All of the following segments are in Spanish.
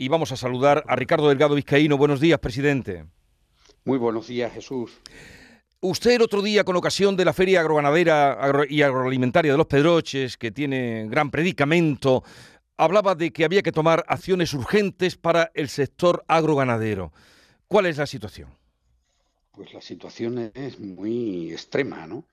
y vamos a saludar a Ricardo Delgado Vizcaíno. Buenos días, presidente. Muy buenos días, Jesús. Usted el otro día, con ocasión de la Feria Agroganadera y Agroalimentaria de los Pedroches, que tiene gran predicamento, hablaba de que había que tomar acciones urgentes para el sector agroganadero. ¿Cuál es la situación? Pues la situación es muy extrema, ¿no?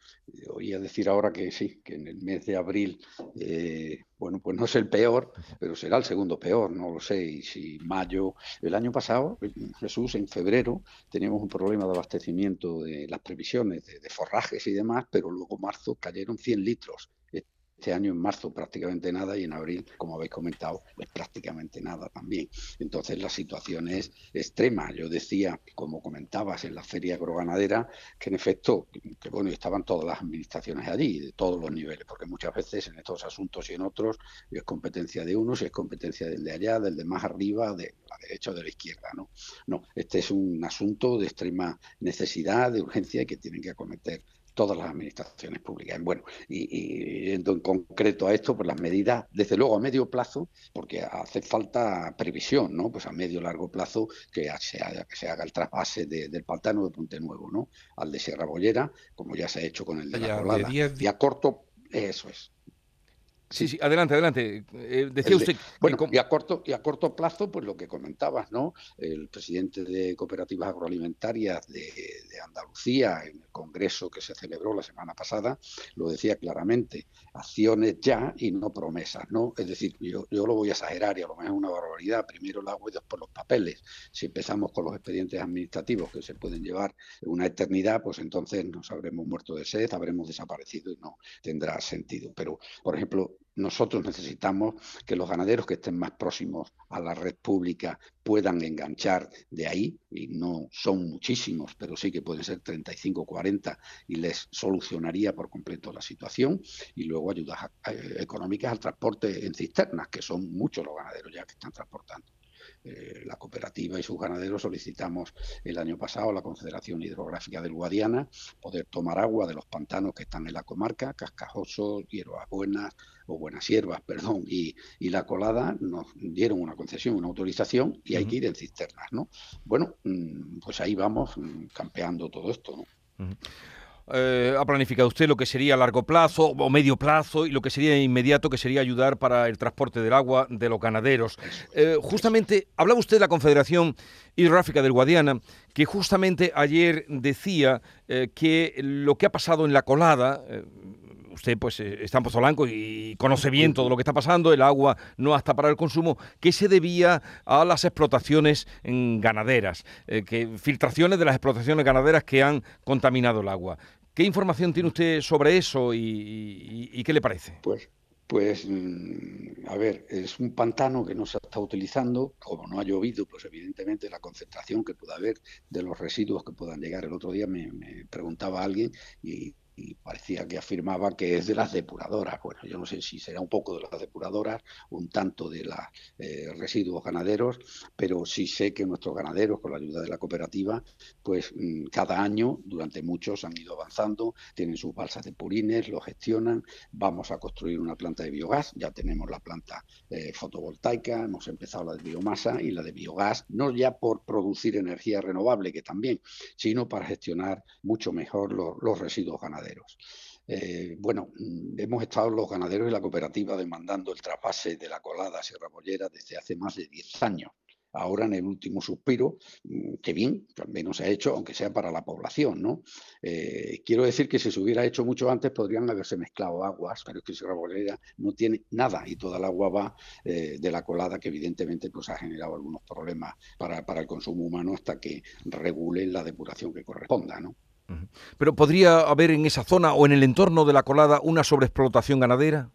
Oía decir ahora que sí, que en el mes de abril, eh, bueno, pues no es el peor, pero será el segundo peor, no lo sé. Y si mayo, el año pasado, Jesús, en febrero, teníamos un problema de abastecimiento de las previsiones de, de forrajes y demás, pero luego marzo cayeron 100 litros. Este año en marzo prácticamente nada y en abril, como habéis comentado, pues prácticamente nada también. Entonces la situación es extrema. Yo decía, como comentabas en la feria agroganadera, que en efecto, que bueno, estaban todas las administraciones allí, de todos los niveles, porque muchas veces en estos asuntos y en otros es competencia de unos es competencia del de allá, del de más arriba, de la derecha o de la izquierda. No, no, este es un asunto de extrema necesidad, de urgencia y que tienen que acometer todas las administraciones públicas. Bueno, y, en concreto a esto, pues las medidas, desde luego a medio plazo, porque hace falta previsión, ¿no? Pues a medio largo plazo que se haga, que se haga el trasvase del pantano de Ponte Nuevo, ¿no? Al de Sierra Bollera, como ya se ha hecho con el de la Colada. Y a corto, eso es. Sí, sí, adelante, adelante. Eh, decía usted. Bueno, y a corto y a corto plazo, pues lo que comentabas, ¿no? El presidente de cooperativas agroalimentarias de, Andalucía, en el congreso que se celebró la semana pasada, lo decía claramente: acciones ya y no promesas, ¿no? Es decir, yo, yo lo voy a exagerar y a lo mejor es una barbaridad. Primero el agua y después los papeles. Si empezamos con los expedientes administrativos que se pueden llevar una eternidad, pues entonces nos habremos muerto de sed, habremos desaparecido y no tendrá sentido. Pero, por ejemplo, nosotros necesitamos que los ganaderos que estén más próximos a la red pública puedan enganchar de ahí, y no son muchísimos, pero sí que pueden ser 35 o 40, y les solucionaría por completo la situación, y luego ayudas eh, económicas al transporte en cisternas, que son muchos los ganaderos ya que están transportando. Eh, la cooperativa y sus ganaderos solicitamos el año pasado a la Confederación Hidrográfica del Guadiana poder tomar agua de los pantanos que están en la comarca, Cascajoso, Hierbas Buenas o Buenas Hierbas, perdón, y, la colada nos dieron una concesión, una autorización y hay que ir en cisternas, ¿no? Bueno, mm, pues ahí vamos mm, campeando todo esto, ¿no? Eh, ha planificado usted lo que sería a largo plazo o medio plazo y lo que sería inmediato, que sería ayudar para el transporte del agua de los ganaderos. Eh, justamente, hablaba usted de la Confederación Hidrográfica del Guadiana, que justamente ayer decía eh, que lo que ha pasado en la colada, usted pues está en Pozolanco y conoce bien todo lo que está pasando, el agua no hasta para el consumo, que se debía a las explotaciones ganaderas, que filtraciones de las explotaciones ganaderas que han contaminado el agua. ¿Qué información tiene usted sobre eso y, qué le parece? Pues, pues, mm, a ver, es un pantano que no se está utilizando, como no ha llovido, pues evidentemente la concentración que pueda haber de los residuos que puedan llegar. El otro día me, me preguntaba alguien y y parecía que afirmaba que es de las depuradoras. Bueno, yo no sé si será un poco de las depuradoras, un tanto de los eh, residuos ganaderos, pero sí sé que nuestros ganaderos, con la ayuda de la cooperativa, pues mm, cada año, durante muchos, han ido avanzando, tienen sus balsas de purines, lo gestionan, vamos a construir una planta de biogás, ya tenemos la planta eh, fotovoltaica, hemos empezado la de biomasa y la de biogás, no ya por producir energía renovable, que también, sino para gestionar mucho mejor los residuos ganaderos. Eh, bueno, mm, hemos estado los ganaderos y la cooperativa demandando el trasvase de la colada Sierra Bollera desde hace más de 10 años. Ahora en el último suspiro, mm, que bien, también se ha hecho, aunque sea para la población, ¿no? Eh, quiero decir que si se hubiera hecho mucho antes podrían haberse mezclado aguas, pero es que Sierra Bollera no tiene nada y toda el agua va eh, de la colada que evidentemente pues ha generado algunos problemas para, para el consumo humano hasta que regulen la depuración que corresponda, ¿no? Pero ¿podría haber en esa zona o en el entorno de la colada una sobreexplotación ganadera?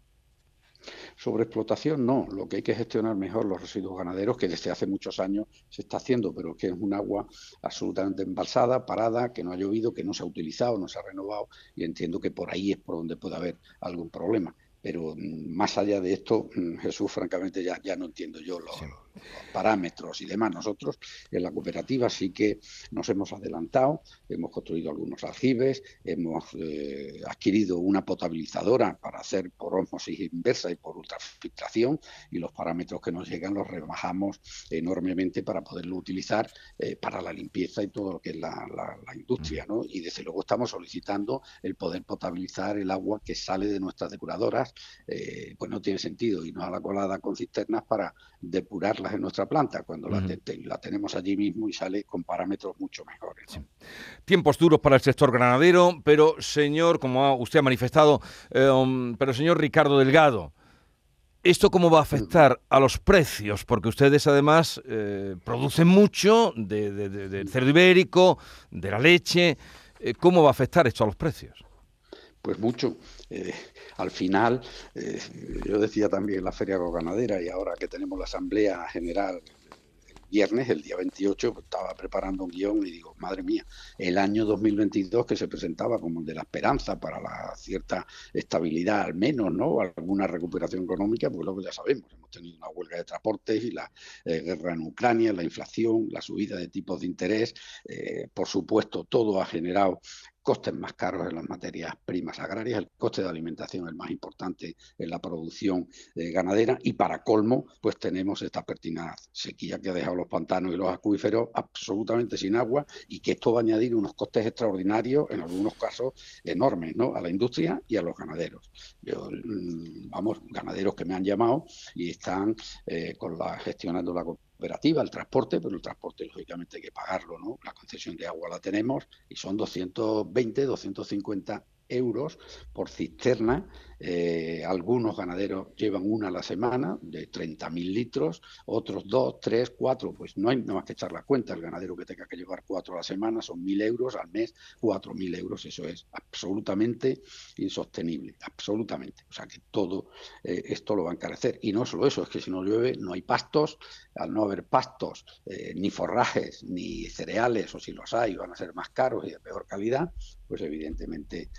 Sobreexplotación no, lo que hay que gestionar mejor los residuos ganaderos, que desde hace muchos años se está haciendo, pero que es un agua absolutamente embalsada, parada, que no ha llovido, que no se ha utilizado, no se ha renovado, y entiendo que por ahí es por donde puede haber algún problema. Pero mm, más allá de esto, mm, Jesús, francamente, ya, ya no entiendo yo lo, parámetros y demás. Nosotros en la cooperativa sí que nos hemos adelantado, hemos construido algunos aljibes, hemos eh, adquirido una potabilizadora para hacer por osmosis inversa y por ultrafiltración y los parámetros que nos llegan los rebajamos enormemente para poderlo utilizar eh, para la limpieza y todo lo que es la, industria. ¿no? Y desde luego estamos solicitando el poder potabilizar el agua que sale de nuestras depuradoras, eh, pues no tiene sentido y no a la colada con cisternas para en nuestra planta, cuando la, tenemos allí mismo y sale con parámetros mucho mejores. Tiempos duros para el sector granadero, pero señor, como usted ha manifestado, eh, pero señor Ricardo Delgado, ¿Esto cómo va a afectar a los precios? Porque ustedes además eh, producen mucho del cerdo ibérico, de la leche. Eh, ¿Cómo va a afectar esto a los precios? Pues mucho. Eh, al final, yo decía también la Feria Ganadera y ahora que tenemos la Asamblea General viernes, el día 28, pues, estaba preparando un guion y digo, madre mía, el año 2022 que se presentaba como el de la esperanza para la cierta estabilidad al menos, ¿no? Alguna recuperación económica, pues luego ya sabemos, hemos tenido una huelga de transportes y la eh, guerra en Ucrania, la inflación, la subida de tipos de interés, eh, por supuesto, todo ha generado costes más caros en las materias primas agrarias, el coste de alimentación es el más importante en la producción eh, ganadera y para colmo pues tenemos esta pertinaz sequía que ha dejado los pantanos y los acuíferos absolutamente sin agua y que esto va a añadir unos costes extraordinarios, en algunos casos enormes, ¿no? a la industria y a los ganaderos. Mm, vamos, ganaderos que me han llamado y están eh, con la gestionando la operativa, el transporte, pero el transporte lógicamente hay que pagarlo, ¿no? La concesión de agua la tenemos y son 220, 250 euros por cisterna. Eh, algunos ganaderos llevan una a la semana de 30.000 litros, otros dos, tres, cuatro. Pues no hay nada más que echar la cuenta. El ganadero que tenga que llevar cuatro a la semana son 1.000 euros al mes, 4.000 euros. Eso es absolutamente insostenible, absolutamente. O sea que todo eh, esto lo va a encarecer. Y no solo eso, es que si no llueve no hay pastos. Al no haber pastos, eh, ni forrajes, ni cereales, o si los hay, van a ser más caros y de peor calidad, pues evidentemente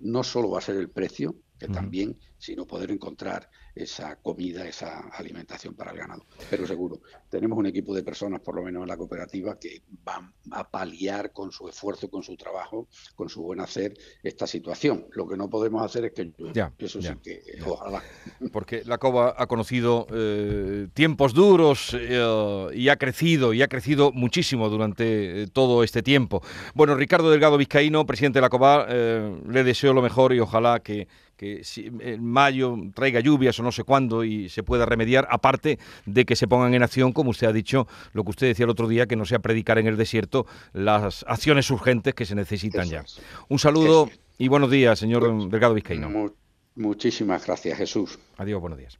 no solo va a ser el precio, que también, sino poder encontrar esa comida, esa alimentación para el ganado. Pero seguro, tenemos un equipo de personas, por lo menos en la cooperativa, que van a paliar con su esfuerzo, con su trabajo, con su buen hacer esta situación. Lo que no podemos hacer es que ya, eso sí que ojalá. Porque la COBA ha conocido eh, tiempos duros eh, y ha crecido, y ha crecido muchísimo durante eh, todo este tiempo. Bueno, Ricardo Delgado Vizcaíno, presidente de la COBA, le deseo lo mejor y ojalá que que si en mayo traiga lluvias o no sé cuándo y se pueda remediar, aparte de que se pongan en acción, como usted ha dicho, lo que usted decía el otro día, que no sea predicar en el desierto las acciones urgentes que se necesitan ya. Un saludo y buenos días, señor Delgado Vizcaíno. muchísimas gracias, Jesús. Adiós, buenos días.